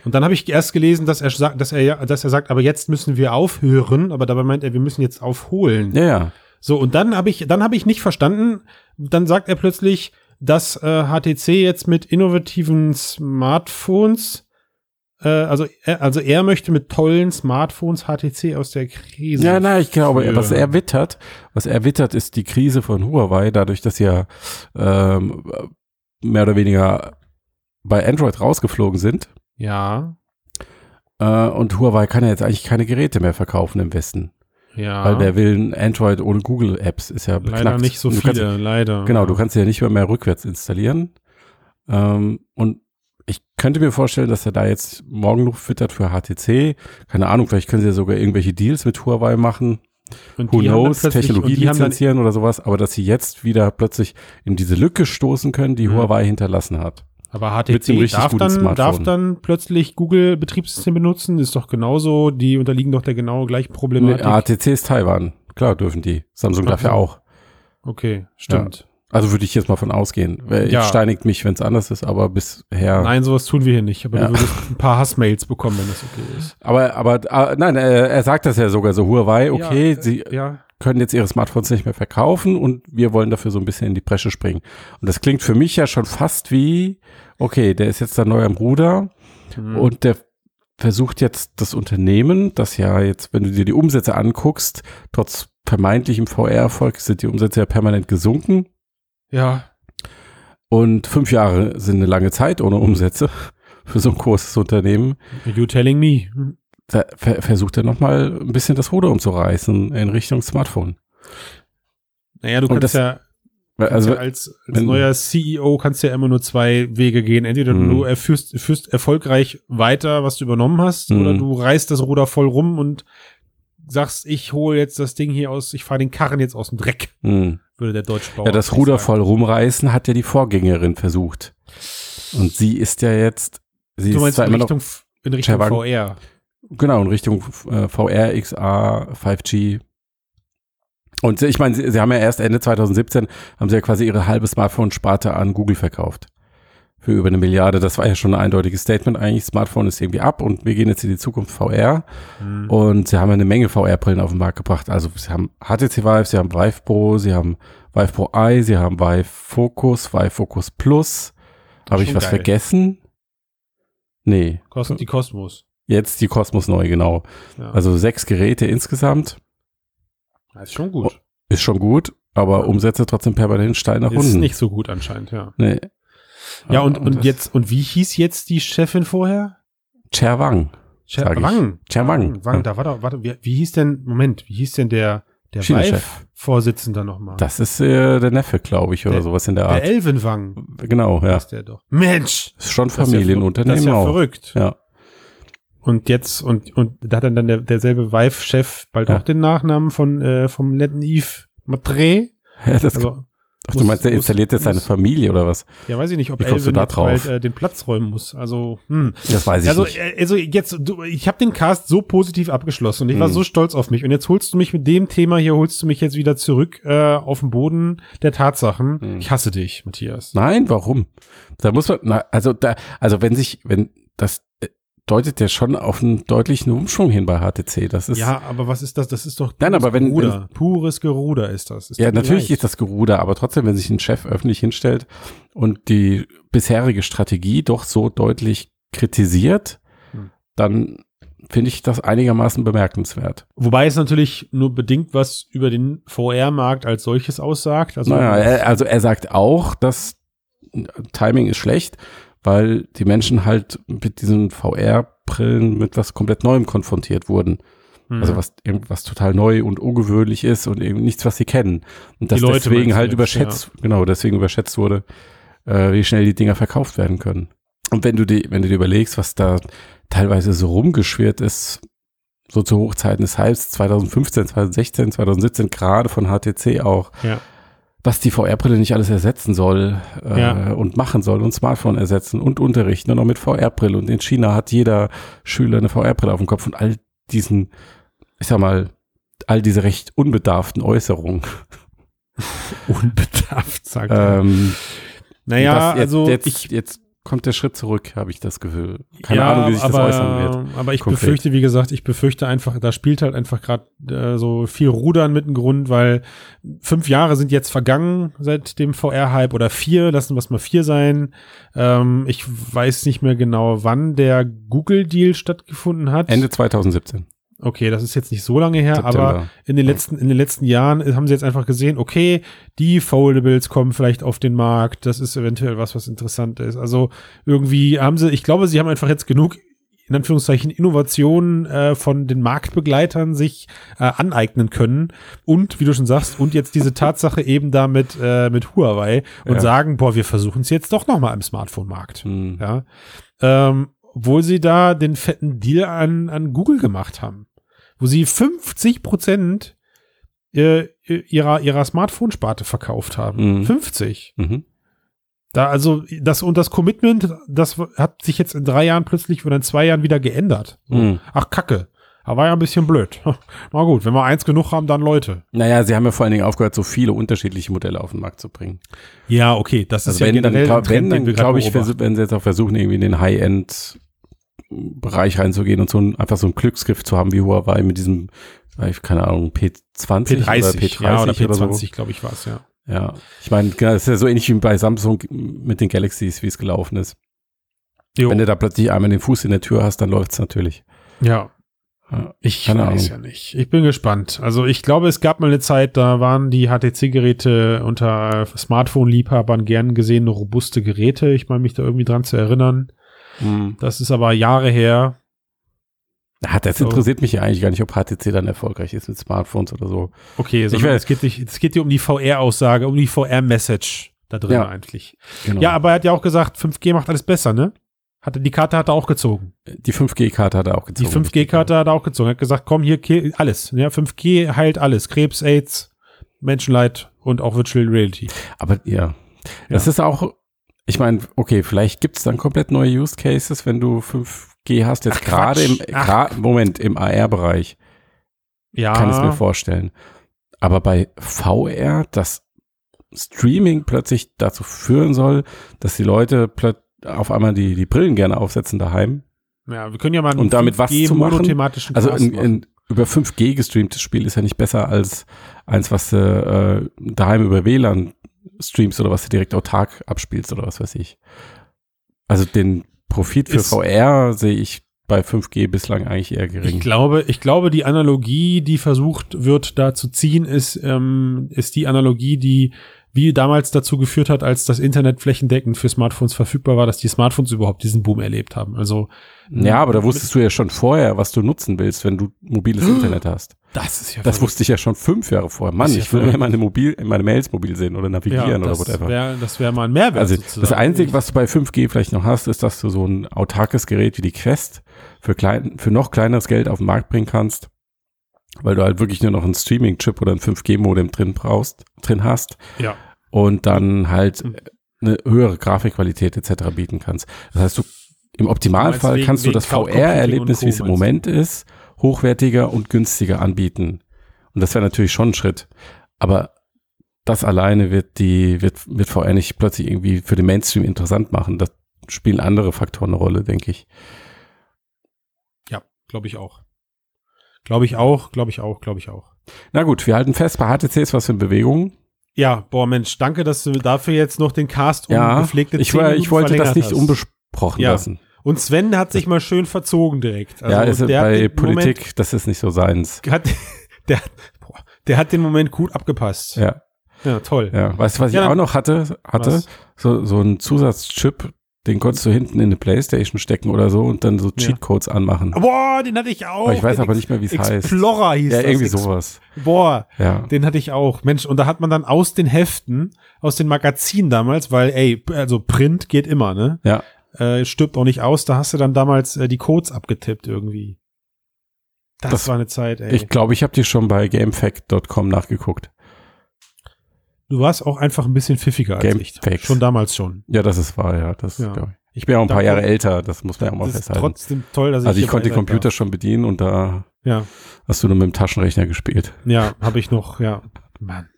Und dann habe ich erst gelesen, dass er sagt, dass er dass er sagt, aber jetzt müssen wir aufhören, aber dabei meint er, wir müssen jetzt aufholen. Ja, ja. So und dann habe ich, dann habe ich nicht verstanden. Dann sagt er plötzlich, dass äh, HTC jetzt mit innovativen Smartphones äh, also, er, also er möchte mit tollen Smartphones HTC aus der Krise. Ja, nein, ich glaube, führen. was er wittert, was er wittert, ist die Krise von Huawei, dadurch, dass sie ja ähm, mehr oder weniger bei Android rausgeflogen sind. Ja. Äh, und Huawei kann ja jetzt eigentlich keine Geräte mehr verkaufen im Westen. Ja. Weil wer will ein Android ohne Google Apps ist ja beknackt. Leider nicht so viele, kannst, leider. Genau, du kannst ja nicht mehr, mehr rückwärts installieren. Ähm, und ich könnte mir vorstellen, dass er da jetzt morgen noch füttert für HTC. Keine Ahnung, vielleicht können sie ja sogar irgendwelche Deals mit Huawei machen. Und Who knows, Technologie lizenzieren oder sowas, aber dass sie jetzt wieder plötzlich in diese Lücke stoßen können, die mhm. Huawei hinterlassen hat. Aber HTC darf dann, darf dann plötzlich Google-Betriebssystem benutzen, ist doch genauso, die unterliegen doch der genau gleichen Problematik. Nee, HTC ist Taiwan, klar dürfen die. Samsung darf ja auch. Okay, stimmt. Ja. Also würde ich jetzt mal von ausgehen. Ja. Steinigt mich, wenn es anders ist, aber bisher. Nein, sowas tun wir hier nicht. Aber ja. du würdest ein paar Hassmails bekommen, wenn das okay ist. Aber, aber, äh, nein, er, er sagt das ja sogar so. Huawei, okay, ja, sie ja. können jetzt ihre Smartphones nicht mehr verkaufen und wir wollen dafür so ein bisschen in die Bresche springen. Und das klingt für mich ja schon fast wie, okay, der ist jetzt da neu am Ruder mhm. und der versucht jetzt das Unternehmen, das ja jetzt, wenn du dir die Umsätze anguckst, trotz vermeintlichem VR-Erfolg sind die Umsätze ja permanent gesunken ja. Und fünf Jahre sind eine lange Zeit ohne Umsätze für so ein großes Unternehmen. You telling me. Da versucht er nochmal ein bisschen das Ruder umzureißen in Richtung Smartphone. Naja, du kannst das, ja, also, ja als, als wenn, neuer CEO kannst du ja immer nur zwei Wege gehen. Entweder mh. du führst, führst erfolgreich weiter, was du übernommen hast, mh. oder du reißt das Ruder voll rum und sagst, ich hole jetzt das Ding hier aus, ich fahre den Karren jetzt aus dem Dreck. Mh würde der Deutschbauer. Ja, das Ruder voll rumreißen hat ja die Vorgängerin versucht. Und sie ist ja jetzt, sie du ist in Richtung, in Richtung VR. Genau, in Richtung äh, VR, XA, 5G. Und ich meine, sie, sie, haben ja erst Ende 2017, haben sie ja quasi ihre halbe Smartphone-Sparte an Google verkauft für über eine Milliarde. Das war ja schon ein eindeutiges Statement eigentlich. Smartphone ist irgendwie ab und wir gehen jetzt in die Zukunft VR. Mhm. Und sie haben eine Menge VR-Brillen auf den Markt gebracht. Also sie haben HTC Vive, sie haben Vive Pro, sie haben Vive Pro Eye, sie haben Vive Focus, Vive Focus Plus. Habe ich was geil. vergessen? Nee. Kost, die Cosmos. Jetzt die Cosmos neu, genau. Ja. Also sechs Geräte insgesamt. Das ist schon gut. Ist schon gut, aber Umsätze trotzdem permanent steil nach ist unten. nicht so gut anscheinend, ja. Nee. Ja, und, und das- jetzt, und wie hieß jetzt die Chefin vorher? Cher Wang. Cher. Wang. Cher Wang. Wang, da war doch, warte, wie, wie hieß denn, Moment, wie hieß denn der, der China-Chef. Vive-Vorsitzender nochmal? Das ist äh, der Neffe, glaube ich, oder Der- sowas in der Der Art. Elvin Wang genau, ja. ist der doch. Mensch! Ist schon das ist ja ver- Familienunternehmen Das ist ja verrückt. Ja. Und jetzt, und, und da hat dann, dann der, derselbe Vive-Chef bald Ja. auch den Nachnamen von, äh, vom netten Yves Matre. ja das, Also, ach, du muss- meinst, der muss- installiert jetzt seine muss- Familie oder was? ja, weiß ich nicht, ob Wie du Elvin da drauf? bald äh, den Platz räumen muss. Also, hm. Das weiß ich Also, nicht. äh, also jetzt, du, ich habe den Cast so positiv abgeschlossen und ich war Hm. so stolz auf mich. Und jetzt holst du mich mit dem Thema hier, holst du mich jetzt wieder zurück äh, auf den Boden der Tatsachen. Hm. Ich hasse dich, Matthias. Nein, warum? Da muss man, na, also da, also wenn sich, wenn das äh, deutet ja schon auf einen deutlichen Umschwung hin bei HTC. Das ist Ja, aber was ist das? Das ist doch Nein, aber wenn- Geruder. pures Geruder ist das. Ist Ja, natürlich leid. ist das Geruder, aber trotzdem, wenn sich ein Chef öffentlich hinstellt und die bisherige Strategie doch so deutlich kritisiert, Hm. dann finde ich das einigermaßen bemerkenswert. Wobei es natürlich nur bedingt was über den VR-Markt als solches aussagt. Also naja, er, also er sagt auch, dass Timing ist schlecht, weil die Menschen halt mit diesen VR-Brillen mit was komplett Neuem konfrontiert wurden. hm. Also was irgendwas total neu und ungewöhnlich ist und eben nichts, was sie kennen. Und Leute deswegen halt jetzt, überschätzt, genau, deswegen überschätzt wurde, äh, wie schnell die Dinger verkauft werden können. Und wenn du die, wenn du dir überlegst, was da teilweise so rumgeschwirrt ist, so zu Hochzeiten des Hypes 2015, 2016, 2017, gerade von HTC auch, Ja. Was die VR-Brille nicht alles ersetzen soll äh, Ja. und machen soll und Smartphone ersetzen und unterrichten und auch mit VR-Brille. Und in China hat jeder Schüler eine VR-Brille auf dem Kopf und all diesen, ich sag mal, all diese recht unbedarften Äußerungen. Unbedarft, sagt er. Ähm, Naja, jetzt, also jetzt, ich, jetzt kommt der Schritt zurück, habe ich das Gefühl. Keine ja, Ahnung, wie sich aber, das äußern wird. Aber ich konkret. befürchte, wie gesagt, ich befürchte einfach, da spielt halt einfach gerade äh, so viel Rudern mit dem Grund, weil fünf Jahre sind jetzt vergangen seit dem VR-Hype oder vier, lassen wir es mal vier sein. Ähm, ich weiß nicht mehr genau, wann der Google-Deal stattgefunden hat. Ende 2017. Okay, das ist jetzt nicht so lange her, September. aber in den letzten, in den letzten Jahren haben sie jetzt einfach gesehen, okay, die Foldables kommen vielleicht auf den Markt, das ist eventuell was, was interessant ist. Also irgendwie haben sie, ich glaube, sie haben einfach jetzt genug, in Anführungszeichen, Innovationen äh, von den Marktbegleitern sich äh, aneignen können. Und, wie du schon sagst, und jetzt diese Tatsache eben da mit, äh, mit Huawei und Ja. sagen, boah, wir versuchen es jetzt doch nochmal im Smartphone-Markt. Hm. Ja. Ähm, obwohl sie da den fetten Deal an, an Google gemacht haben. Wo sie 50 Prozent äh, ihrer, ihrer Smartphone-Sparte verkauft haben. Mhm. 50. Mhm. Da also das und das Commitment, das hat sich jetzt in drei Jahren plötzlich oder in zwei Jahren wieder geändert. Mhm. Ach, Kacke. Da war ja ein bisschen blöd. Na gut, wenn wir eins genug haben, dann Leute. Naja, sie haben ja vor allen Dingen aufgehört, so viele unterschiedliche Modelle auf den Markt zu bringen. Ja, okay, das ist Also ja wenn, dann, generell ein glaub, wenn, Trend, den dann glaube ich, beobachten. wenn sie jetzt auch versuchen, irgendwie in den High-End-Bereich reinzugehen und so ein, einfach so einen Glücksgriff zu haben wie Huawei mit diesem, keine Ahnung, P20 oder P30, P30 ja, oder oder so. P20, glaube ich, war es, ja. Ja, ich meine, genau, das ist ja so ähnlich wie bei Samsung mit den Galaxies, wie es gelaufen ist. Jo. Wenn du da plötzlich einmal den Fuß in der Tür hast, dann läuft's natürlich. ja. Ja. Ich Keine weiß Ahnung. ja nicht. Ich bin gespannt. Also ich glaube, es gab mal eine Zeit, da waren die HTC-Geräte unter Smartphone-Liebhabern gern gesehene robuste Geräte. Ich meine mich da irgendwie dran zu erinnern. Hm. Das ist aber Jahre her. Ah, das So. interessiert mich ja eigentlich gar nicht, ob HTC dann erfolgreich ist mit Smartphones oder so. Okay, sondern will- es geht, nicht, es geht hier um die VR-Aussage, um die VR-Message da drin Ja. eigentlich. Genau. Ja, aber er hat ja auch gesagt, 5G macht alles besser, ne? Hatte, die Karte hat er auch gezogen. die 5G-Karte hat er auch Die gezogen. 5G-Karte hat er auch gezogen. Er hat gesagt, komm, hier, alles. Ja, 5G heilt alles. Krebs, AIDS, Menschenleid und auch Virtual Reality. Aber ja, das ist auch, ich meine, okay, vielleicht gibt's dann komplett neue Use Cases, wenn du 5G hast, jetzt gerade im, gra Moment, im AR-Bereich, Ja. kann ich es mir vorstellen. Aber bei VR, dass Streaming plötzlich dazu führen soll, dass die Leute plötzlich auf einmal die, die Brillen gerne aufsetzen daheim. Ja, wir können ja mal einen Und damit was zu machen? Also ein, ein über 5G gestreamtes Spiel ist ja nicht besser als eins, was du äh, daheim über WLAN streamst oder was du direkt autark abspielst oder was weiß ich. Also den Profit für Ist- VR sehe ich bei 5G bislang eigentlich eher Ich gering. glaube, ich glaube, die Analogie, die versucht wird, da zu ziehen, ist, ähm, ist die Analogie, die wie damals dazu geführt hat, als das Internet flächendeckend für Smartphones verfügbar war, dass die Smartphones überhaupt diesen Boom erlebt haben. Also Ja, aber da wusstest du ja schon vorher, was du nutzen willst, wenn du mobiles Internet hast. Das ist ja Das wusste ich ja schon fünf Jahre vorher. Mann, Das ja ich will verrückt. meine, Mobil, meine Mails mobil sehen oder navigieren oder das whatever. wäre das wäre mal ein Mehrwert. Also das sozusagen. Einzige, was du bei 5G vielleicht noch hast, ist, dass du so ein autarkes Gerät wie die Quest für, klein, für noch kleineres Geld auf den Markt bringen kannst, weil du halt wirklich nur noch einen Streaming-Chip oder ein 5G-Modem drin brauchst, drin hast ja. und dann halt Mhm. eine höhere Grafikqualität etc. bieten kannst. Das heißt, du im Optimalfall wegen- kannst du das VR-Erlebnis, wie es im? Moment ist, hochwertiger und günstiger anbieten. Und das wäre natürlich schon ein Schritt. Aber das alleine wird die, wird, wird VR nicht plötzlich irgendwie für den Mainstream interessant machen. Das spielen andere Faktoren eine Rolle, denke ich. Ja, glaube ich auch. Glaube ich auch, glaube ich auch, glaube ich auch. Na gut, wir halten fest, bei HTC ist was in Bewegung. Ja, boah, Mensch, danke, dass du dafür jetzt noch den Cast um Ja, gepflegte ich, 10 war, Minuten ich wollte das nicht hast. unbesprochen Ja. lassen. Und Sven hat sich mal schön verzogen direkt. Also ja, ist bei Politik, das ist nicht so seins. Moment, hat, der, boah, der hat den Moment gut abgepasst. Ja, Ja, toll. ja. Weißt du, was ich Ja, dann- auch noch hatte? Hatte Was? so, so ein Zusatzchip, den konntest du hinten in eine Playstation stecken oder so und dann so Ja. Cheatcodes anmachen. Boah, den hatte ich auch. Aber ich weiß Den aber nicht mehr, wie es heißt. Explorer hieß Ja, das. irgendwie Ex- sowas. Boah, Ja. den hatte ich auch. Mensch, und da hat man dann aus den Heften, aus den Magazinen damals, weil, ey, also Print geht immer, ne? Ja. Äh, stirbt auch nicht aus, da hast du dann damals äh, die Codes abgetippt irgendwie. Das, Das- war eine Zeit, ey. Ich glaube, ich habe die schon bei gamefact.com nachgeguckt. du warst auch einfach ein bisschen pfiffiger als Game ich. Facts. Schon damals schon. Ja, das ist wahr, ja. Das, Ja. ich. ich bin ja auch ein paar. Jahre älter, das muss man ja auch mal das ist festhalten. trotzdem toll, dass ich Also ich konnte den Computer schon bedienen und da. Ja, hast du nur mit dem Taschenrechner gespielt. ja, habe ich noch, ja. Mann.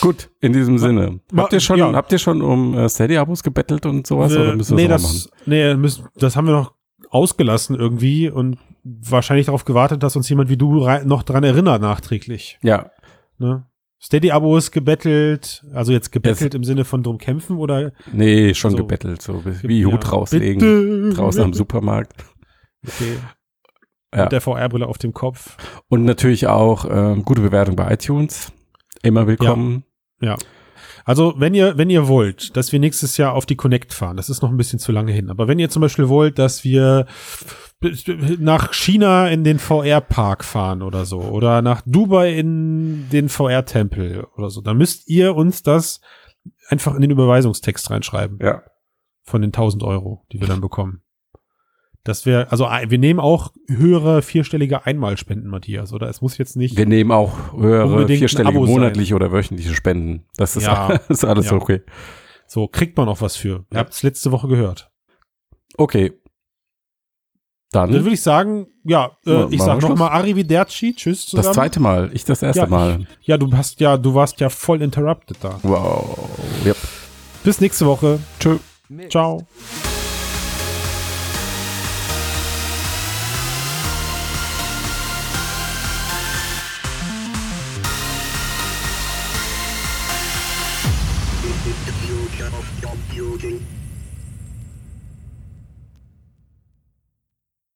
Gut, in diesem Sinne. Habt ihr schon, ja. habt ihr schon um äh, Steady-Abos gebettelt und sowas? oder müsst ihr nee, das, das, nee, müssen, das haben wir noch ausgelassen irgendwie und wahrscheinlich darauf gewartet, dass uns jemand wie du noch dran erinnert nachträglich. machen? Ja, Ne? Steady-Abos gebettelt, also jetzt gebettelt im Sinne von drum kämpfen oder nee, schon So. gebettelt, so wie Hut Ja, rauslegen. bitte. Draußen am Supermarkt. Okay. Ja. Mit der VR-Brille auf dem Kopf. Und natürlich auch ähm, gute Bewertung bei iTunes. Immer willkommen. Also, wenn ihr, wenn ihr wollt, dass wir nächstes Jahr auf die Connect fahren, das ist noch ein bisschen zu lange hin, aber wenn ihr zum Beispiel wollt, dass wir nach China in den VR-Park fahren oder so, oder nach Dubai in den VR-Tempel oder so, dann müsst ihr uns das einfach in den Überweisungstext reinschreiben Ja. von den 1000 Euro, die wir dann bekommen. Das wäre, also wir nehmen auch höhere vierstellige Einmalspenden, Matthias, oder? Es muss jetzt nicht. Wir nehmen auch höhere vierstellige monatliche oder wöchentliche Spenden. Das ist, Ja. alles, ist alles Ja. okay. So, kriegt man auch was für. Ihr Ja. habt es letzte Woche gehört. Okay. Dann Dann würde ich sagen, ja, äh, ich sag wir nochmal Arrivederci, tschüss zusammen. das zweite Mal. Ich das erste Ja, ich- Mal. Ja, du hast ja, du warst ja voll interrupted da. Wow. Yep. Bis nächste Woche. Tschö. Ciao.